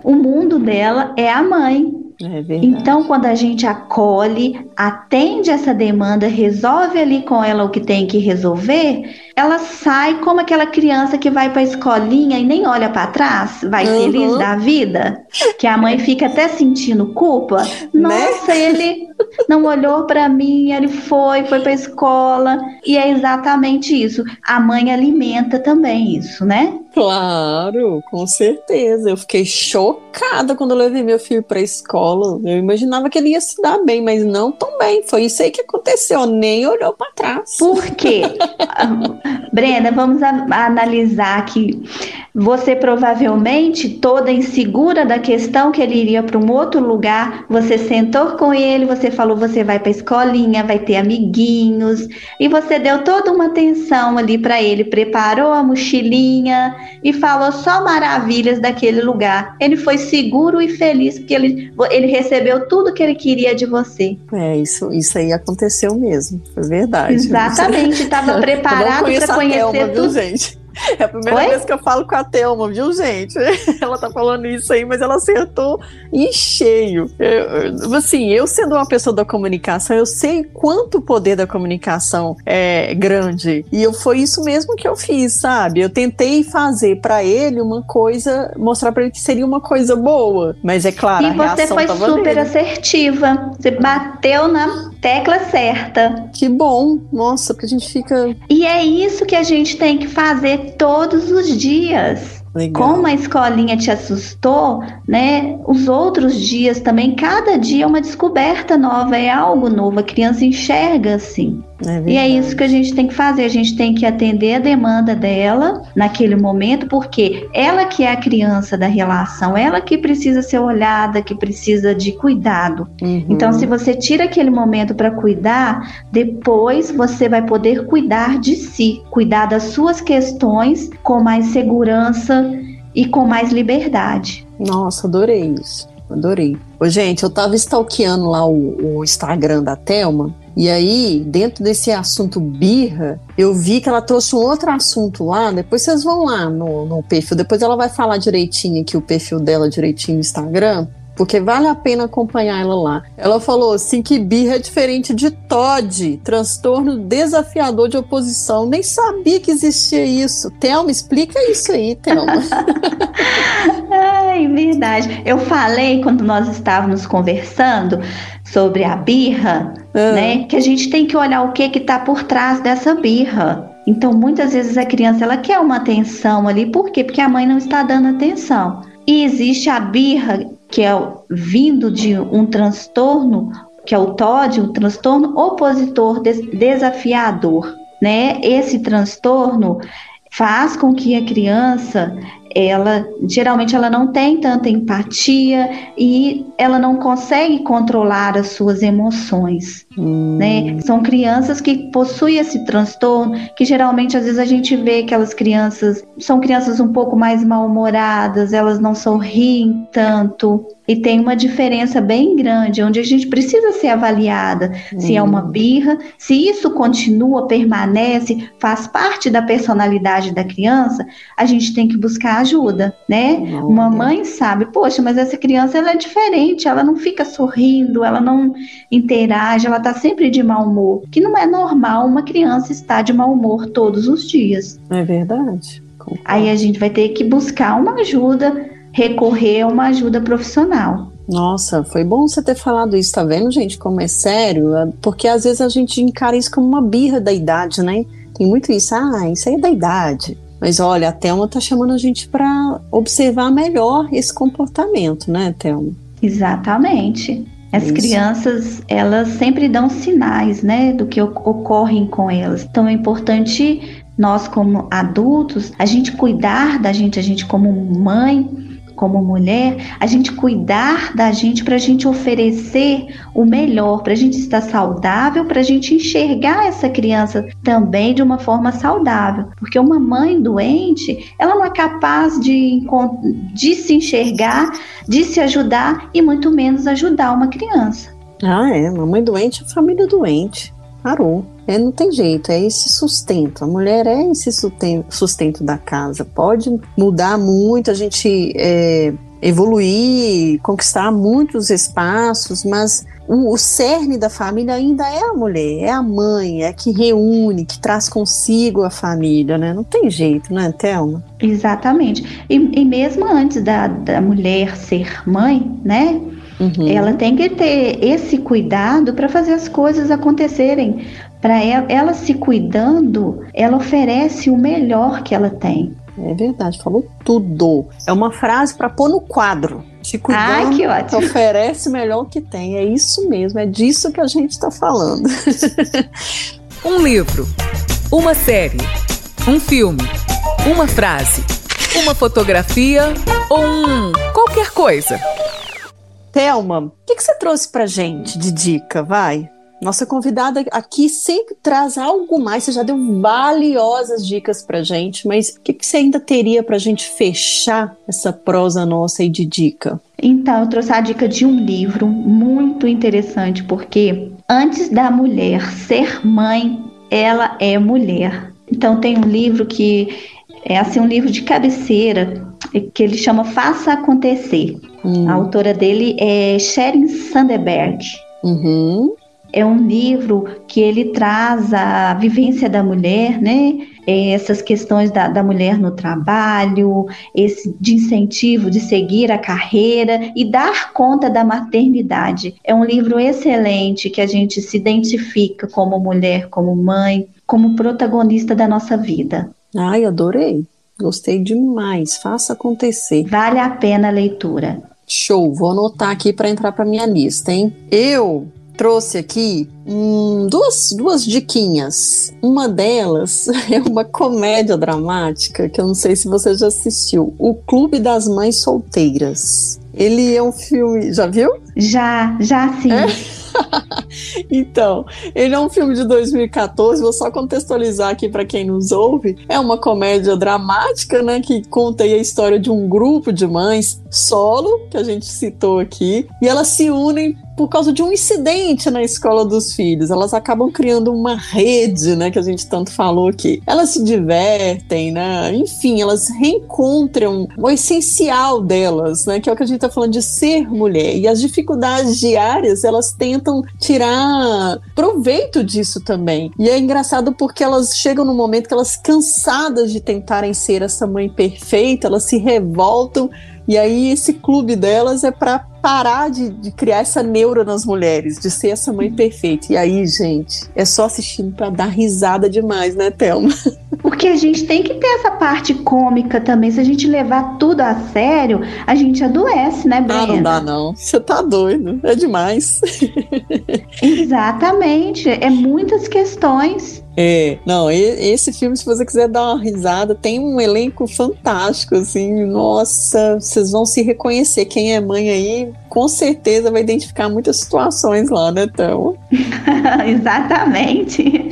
o mundo dela é a mãe. É então, quando a gente acolhe, atende essa demanda, resolve ali com ela o que tem que resolver, ela sai como aquela criança que vai para a escolinha e nem olha para trás, vai uhum. feliz da vida, que a mãe fica até sentindo culpa. Né? Nossa, né? ele não olhou para mim, ele foi, foi para a escola. E é exatamente isso. A mãe alimenta também isso, né? Claro, com certeza. Eu fiquei chocada quando eu levei meu filho para a escola. Eu imaginava que ele ia se dar bem, mas não tão bem. Foi isso aí que aconteceu, nem olhou para trás. Por quê? Brenda, vamos a, a analisar que você provavelmente, toda insegura da questão que ele iria para um outro lugar, você sentou com ele, você falou, você vai para a escolinha, vai ter amiguinhos, e você deu toda uma atenção ali para ele, preparou a mochilinha e falou só maravilhas daquele lugar. Ele foi seguro e feliz porque ele, ele recebeu tudo que ele queria de você. É, isso, isso aí aconteceu mesmo, foi verdade. Exatamente, estava preparado conhecer Thelma, tudo. Viu, gente? É a primeira Oi? vez que eu falo com a Thelma, viu, gente? Ela tá falando isso aí, mas ela acertou em cheio. Eu, assim, eu sendo uma pessoa da comunicação, eu sei quanto o poder da comunicação é grande. E eu, foi isso mesmo que eu fiz, sabe? Eu tentei fazer para ele uma coisa, mostrar para ele que seria uma coisa boa. Mas é claro, e você foi super nele. assertiva. Você bateu na tecla certa. Que bom. Nossa, porque a gente fica. E é isso que a gente tem que fazer todos os dias. Legal. Como a escolinha te assustou, né? Os outros dias também, cada dia é uma descoberta nova, é algo novo. A criança enxerga assim. É e é isso que a gente tem que fazer. A gente tem que atender a demanda dela naquele momento, porque ela que é a criança da relação, ela que precisa ser olhada, que precisa de cuidado. Uhum. Então, se você tira aquele momento para cuidar, depois você vai poder cuidar de si, cuidar das suas questões com mais segurança e com mais liberdade. Nossa, adorei isso. Adorei. Ô, gente, eu tava stalkeando lá o, o Instagram da Thelma e aí, dentro desse assunto birra, eu vi que ela trouxe um outro assunto lá. Depois vocês vão lá no, no perfil. Depois ela vai falar direitinho aqui o perfil dela direitinho no Instagram. Porque vale a pena acompanhar ela lá. Ela falou assim que birra é diferente de TOD, transtorno desafiador de oposição. Nem sabia que existia isso. Thelma, explica isso aí, Thelma. Ai, verdade. Eu falei quando nós estávamos conversando sobre a birra, ah. né? Que a gente tem que olhar o que que está por trás dessa birra. Então, muitas vezes a criança ela quer uma atenção ali, por quê? Porque a mãe não está dando atenção. E existe a birra que é vindo de um transtorno, que é o TOD, um transtorno opositor desafiador, né? Esse transtorno faz com que a criança ela geralmente ela não tem tanta empatia e ela não consegue controlar as suas emoções. Né? São crianças que possuem esse transtorno, que geralmente às vezes a gente vê aquelas crianças são crianças um pouco mais mal-humoradas, elas não sorriem tanto, e tem uma diferença bem grande, onde a gente precisa ser avaliada se é uma hum. birra, se isso continua, permanece, faz parte da personalidade da criança, a gente tem que buscar ajuda, né? uma mãe sabe, poxa, mas essa criança ela é diferente, ela não fica sorrindo, ela não interage, ela tá sempre de mau humor, que não é normal uma criança estar de mau humor todos os dias. É verdade. Aí a gente vai ter que buscar uma ajuda recorrer a uma ajuda profissional. Nossa, foi bom você ter falado isso, tá vendo, gente, como é sério? É, porque às vezes a gente encara isso como uma birra da idade, né? Tem muito isso, ah, isso aí é da idade. Mas olha, a Thelma tá chamando a gente para observar melhor esse comportamento, né, Thelma? Exatamente. As Isso. crianças, elas sempre dão sinais, né, do que ocorrem com elas. Então é importante nós como adultos, a gente cuidar da gente, a gente como mãe, como mulher, a gente cuidar da gente para a gente oferecer o melhor, para a gente estar saudável, para a gente enxergar essa criança também de uma forma saudável. Porque uma mãe doente, ela não é capaz de, de se enxergar, de se ajudar e muito menos ajudar uma criança. Ah, é. Uma mãe doente é família doente. Parou. É, não tem jeito, é esse sustento. A mulher é esse sustento, sustento da casa. Pode mudar muito, a gente é, evoluir, conquistar muitos espaços, mas o, o, cerne da família ainda é a mulher, é a mãe, é que reúne, que traz consigo a família, né? Não tem jeito, né, Thelma? Exatamente. E, e mesmo antes da, da mulher ser mãe, né? Uhum. Ela tem que ter esse cuidado para fazer as coisas acontecerem para ela, ela se cuidando, ela oferece o melhor que ela tem. É verdade, falou tudo. É uma frase para pôr no quadro. Se cuidando, Ai, que ótimo. oferece o melhor que tem. É isso mesmo, é disso que a gente está falando. um livro, uma série, um filme, uma frase, uma fotografia ou um qualquer coisa. Thelma, o que, que você trouxe pra gente de dica, vai? Nossa convidada aqui sempre traz algo mais. Você já deu valiosas dicas pra gente, mas o que, que você ainda teria pra gente fechar essa prosa nossa aí de dica? Então, eu trouxe a dica de um livro muito interessante, porque antes da mulher ser mãe, ela é mulher. Então, tem um livro que é assim um livro de cabeceira que ele chama Faça Acontecer. Hum. A autora dele é Sherin Sandberg. Uhum é um livro que ele traz a vivência da mulher, né? É, essas questões da, da mulher no trabalho, esse de incentivo de seguir a carreira e dar conta da maternidade. É um livro excelente que a gente se identifica como mulher, como mãe, como protagonista da nossa vida. Ai, adorei. Gostei demais. Faça acontecer. Vale a pena a leitura. Show. Vou anotar aqui para entrar para minha lista, hein? Eu trouxe aqui hum, duas, duas diquinhas. Uma delas é uma comédia dramática que eu não sei se você já assistiu: O Clube das Mães Solteiras. Ele é um filme. Já viu? Já, já sim. É? então, ele é um filme de 2014, vou só contextualizar aqui para quem nos ouve. É uma comédia dramática, né, que conta a história de um grupo de mães solo, que a gente citou aqui, e elas se unem por causa de um incidente na escola dos filhos. Elas acabam criando uma rede, né, que a gente tanto falou aqui. Elas se divertem, né? Enfim, elas reencontram o essencial delas, né, que é o que a gente está falando de ser mulher. E as dificuldades diárias, elas tentam tirar proveito disso também. E é engraçado porque elas chegam no momento que elas cansadas de tentarem ser essa mãe perfeita, elas se revoltam e aí esse clube delas é para parar de, de, criar essa neura nas mulheres, de ser essa mãe perfeita. E aí, gente, é só assistindo para dar risada demais, né, Thelma? Porque a gente tem que ter essa parte cômica também. Se a gente levar tudo a sério, a gente adoece, né, Brenda? Ah, não dá não. Você tá doido. É demais. Exatamente. É muitas questões. É, não, esse filme, se você quiser dar uma risada, tem um elenco fantástico, assim, nossa, vocês vão se reconhecer. Quem é mãe aí, com certeza vai identificar muitas situações lá, né, Thelma? Exatamente.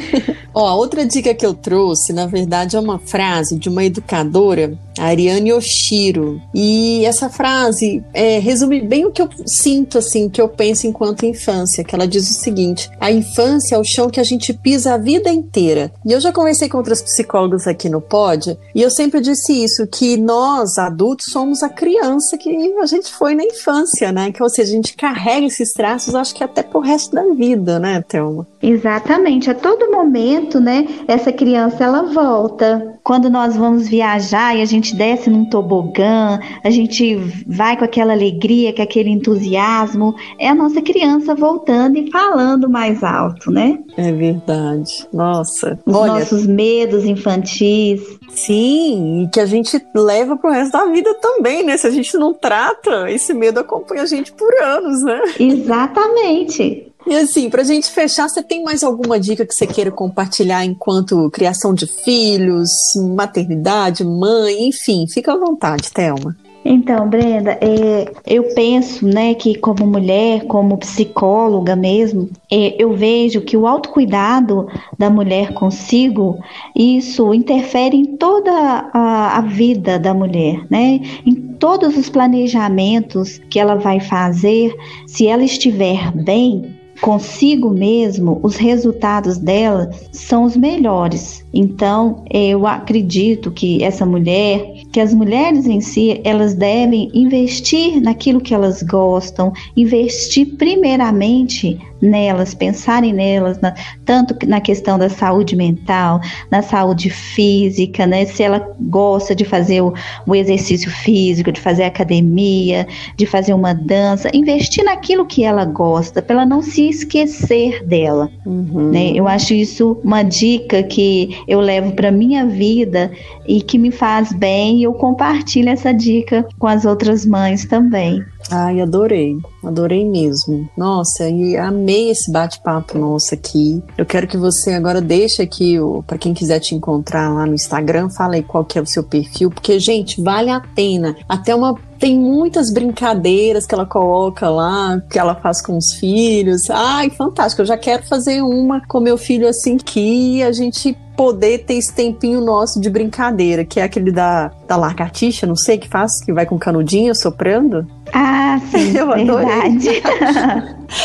Ó, outra dica que eu trouxe, na verdade, é uma frase de uma educadora, Ariane Oshiro. E essa frase é, resume bem o que eu sinto, assim, que eu penso enquanto infância, que ela diz o seguinte: a infância é o chão que a gente pisa a vida inteira. E eu já conversei com outras psicólogas aqui no Pod, e eu sempre disse isso, que nós, adultos, somos a criança que a gente foi na infância, né? Que, ou seja, a gente carrega esses traços, acho que até pro resto da vida, né, Thelma? Exatamente. A todo momento, né, essa criança, ela volta. Quando nós vamos viajar e a gente desce num tobogã, a gente vai com aquela alegria, com aquele entusiasmo, é a nossa criança voltando e falando mais alto, né? É verdade. Nossa. Os Olha, nossos medos infantis. Sim, que a gente leva pro resto da vida também, né? Se a gente não trata, esse medo acompanha a gente por anos, né? Exatamente. E assim, pra gente fechar, você tem mais alguma dica que você queira compartilhar enquanto criação de filhos, maternidade, mãe, enfim, fica à vontade, Thelma. Então, Brenda, é, eu penso, né, que como mulher, como psicóloga mesmo, é, eu vejo que o autocuidado da mulher consigo, isso interfere em toda a, a vida da mulher, né? Em todos os planejamentos que ela vai fazer, se ela estiver bem, consigo mesmo, os resultados dela são os melhores. Então, eu acredito que essa mulher, que as mulheres em si, elas devem investir naquilo que elas gostam, investir primeiramente nelas, pensarem nelas, na, tanto na questão da saúde mental, na saúde física, né? Se ela gosta de fazer o, o exercício físico, de fazer academia, de fazer uma dança, investir naquilo que ela gosta, para ela não se esquecer dela. Uhum. Né? Eu acho isso uma dica que eu levo para minha vida e que me faz bem, e eu compartilho essa dica com as outras mães também. Ai, adorei, adorei mesmo. Nossa, e amei esse bate-papo nosso aqui. Eu quero que você agora deixe aqui, para quem quiser te encontrar lá no Instagram, fala aí qual que é o seu perfil, porque, gente, vale a pena. Até uma tem muitas brincadeiras que ela coloca lá, que ela faz com os filhos. Ai, fantástico. Eu já quero fazer uma com meu filho assim que a gente poder ter esse tempinho nosso de brincadeira, que é aquele da, da lagartixa, não sei, que faz, que vai com canudinho soprando. Ah, sim, Eu verdade.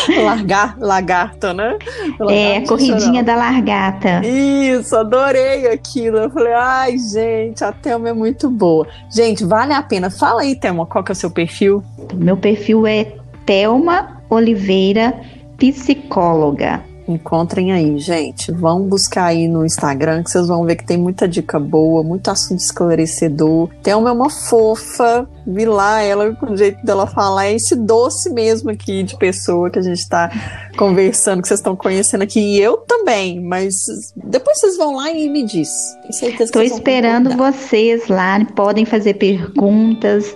Largar, lagarta, né? é, corridinha da largata. Isso, adorei aquilo. Eu falei, ai, gente, a Thelma é muito boa. Gente, vale a pena. Fala aí, Thelma, qual que é o seu perfil? Meu perfil é Thelma Oliveira, psicóloga. Encontrem aí, gente. Vão buscar aí no Instagram que vocês vão ver que tem muita dica boa, muito assunto esclarecedor. Thelma é uma fofa. Vi lá ela, com o jeito dela falar, é esse doce mesmo aqui de pessoa que a gente tá conversando, que vocês estão conhecendo aqui. E eu também, mas depois vocês vão lá e me diz. Tenho certeza que Tô esperando vocês lá, podem fazer perguntas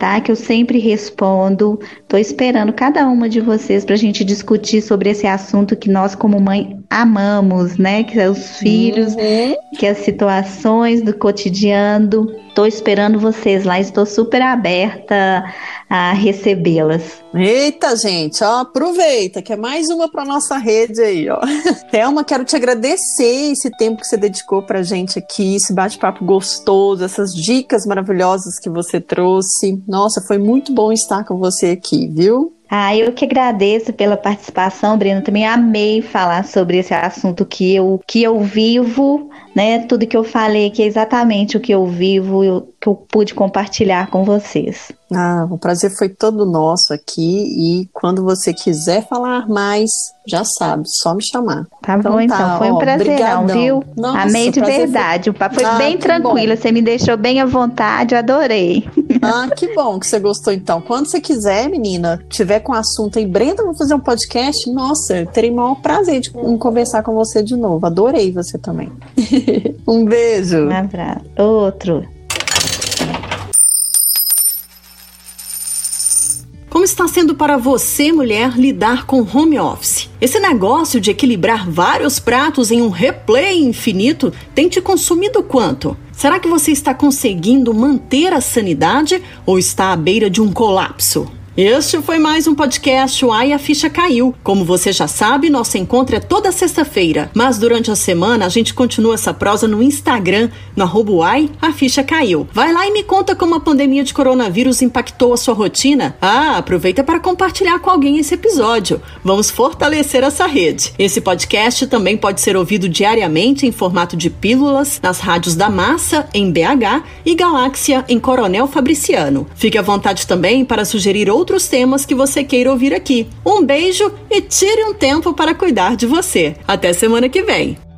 tá? Que eu sempre respondo. Tô esperando cada uma de vocês para a gente discutir sobre esse assunto que nós, como mãe, amamos, né? Que é os filhos, uhum. que é as situações do cotidiano. Tô esperando vocês lá, estou super aberta a recebê-las. Eita, gente, ó, aproveita que é mais uma para nossa rede aí, ó. Thelma, quero te agradecer esse tempo que você dedicou pra gente aqui, esse bate-papo gostoso, essas dicas maravilhosas que você trouxe. Nossa, foi muito bom estar com você aqui, viu? Ah, eu que agradeço pela participação, Breno. Também amei falar sobre esse assunto que eu, que eu vivo, né? Tudo que eu falei aqui é exatamente o que eu vivo, eu, que eu pude compartilhar com vocês. Ah, o prazer foi todo nosso aqui e quando você quiser falar mais, já sabe, só me chamar. Tá então, bom, então. Tá, foi um prazerão, viu? Nossa, Amei de verdade. Foi... O papo foi ah, bem tranquilo, bom. você me deixou bem à vontade, adorei. Ah, que bom que você gostou então. Quando você quiser, menina, tiver com assunto aí, Brenda, vou fazer um podcast, nossa, terei o maior prazer de conversar com você de novo. Adorei você também. um beijo. Um abraço. Outro. Como está sendo para você, mulher, lidar com home office? Esse negócio de equilibrar vários pratos em um replay infinito tem te consumido quanto? Será que você está conseguindo manter a sanidade ou está à beira de um colapso? Este foi mais um podcast O Ai a Ficha Caiu. Como você já sabe, nosso encontro é toda sexta-feira, mas durante a semana a gente continua essa prosa no Instagram, no arroba Uai, a Ficha Caiu. Vai lá e me conta como a pandemia de coronavírus impactou a sua rotina. Ah, aproveita para compartilhar com alguém esse episódio. Vamos fortalecer essa rede. Esse podcast também pode ser ouvido diariamente em formato de pílulas nas rádios da Massa, em BH, e Galáxia, em Coronel Fabriciano. Fique à vontade também para sugerir outros outros temas que você queira ouvir aqui. Um beijo e tire um tempo para cuidar de você. Até semana que vem.